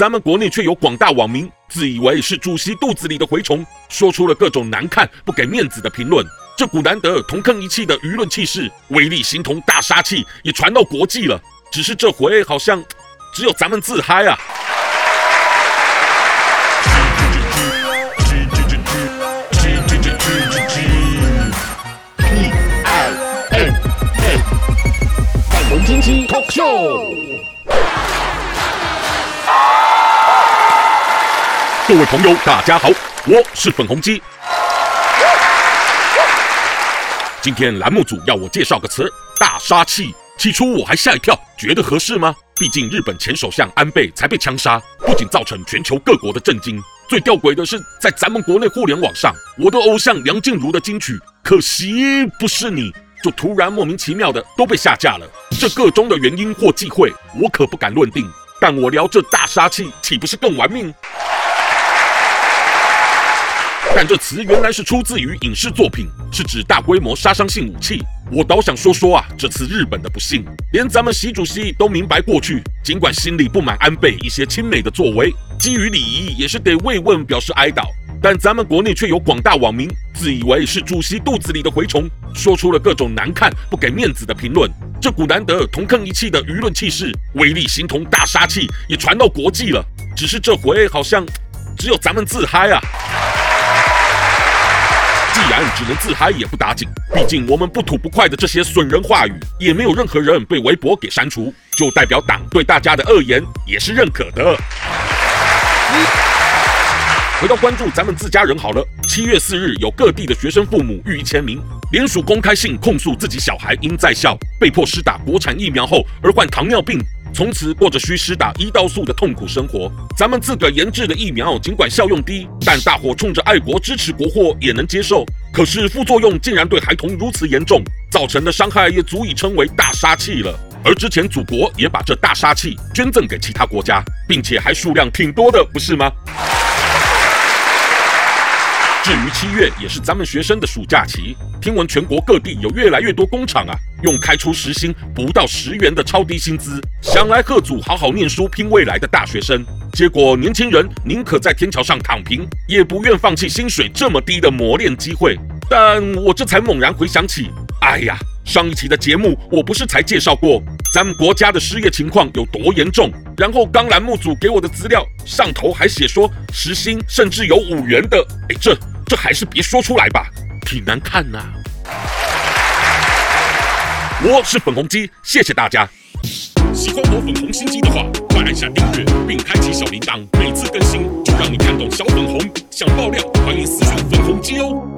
咱们国内却有广大网民自以为是主席肚子里的蛔虫，说出了各种难看、不给面子的评论。这股难得同坑一气的舆论气势，威力形同大杀器，也传到国际了。只是这回好像只有咱们自嗨啊！各位朋友，大家好，我是粉红鸡。今天栏目组要我介绍个词“大杀器”。起初我还吓一跳，觉得合适吗？毕竟日本前首相安倍才被枪杀，不仅造成全球各国的震惊，最吊诡的是，在咱们国内互联网上，我的偶像梁静茹的金曲《可惜不是你》就突然莫名其妙的都被下架了。这个中的原因或忌讳，我可不敢论定。但我聊这大杀器，岂不是更玩命？但这词原来是出自于影视作品，是指大规模杀伤性武器。我倒想说说啊，这次日本的不幸，连咱们习主席都明白过去。尽管心里不满安倍一些亲美的作为，基于礼仪也是得慰问表示哀悼。但咱们国内却有广大网民自以为是主席肚子里的蛔虫，说出了各种难看、不给面子的评论。这股难得同坑一气的舆论气势，威力形同大杀器，也传到国际了。只是这回好像只有咱们自嗨啊！既然只能自嗨也不打紧，毕竟我们不吐不快的这些损人话语，也没有任何人被微博给删除，就代表党对大家的恶言也是认可的。回到关注咱们自家人好了。七月四日，有各地的学生父母予以签名，联署公开信控诉自己小孩因在校被迫施打国产疫苗后而患糖尿病。从此过着需施打胰岛素的痛苦生活。咱们自个研制的疫苗，尽管效用低，但大伙冲着爱国支持国货也能接受。可是副作用竟然对孩童如此严重，造成的伤害也足以称为大杀器了。而之前祖国也把这大杀器捐赠给其他国家，并且还数量挺多的，不是吗？至于七月，也是咱们学生的暑假期。听闻全国各地有越来越多工厂啊，用开出时薪不到十元的超低薪资，想来吓阻好好念书拼未来的大学生。结果年轻人宁可在天桥上躺平，也不愿放弃薪水这么低的磨练机会。但我这才猛然回想起，哎呀，上一期的节目我不是才介绍过咱们国家的失业情况有多严重？然后刚栏目组给我的资料上头还写说时薪甚至有五元的，哎，这。这还是别说出来吧，挺难看呐、我是粉红鸡，谢谢大家。喜欢我粉红心机的话，快按下订阅并开启小铃铛，每次更新就让你看懂小粉红。想爆料，欢迎私信粉红鸡哦。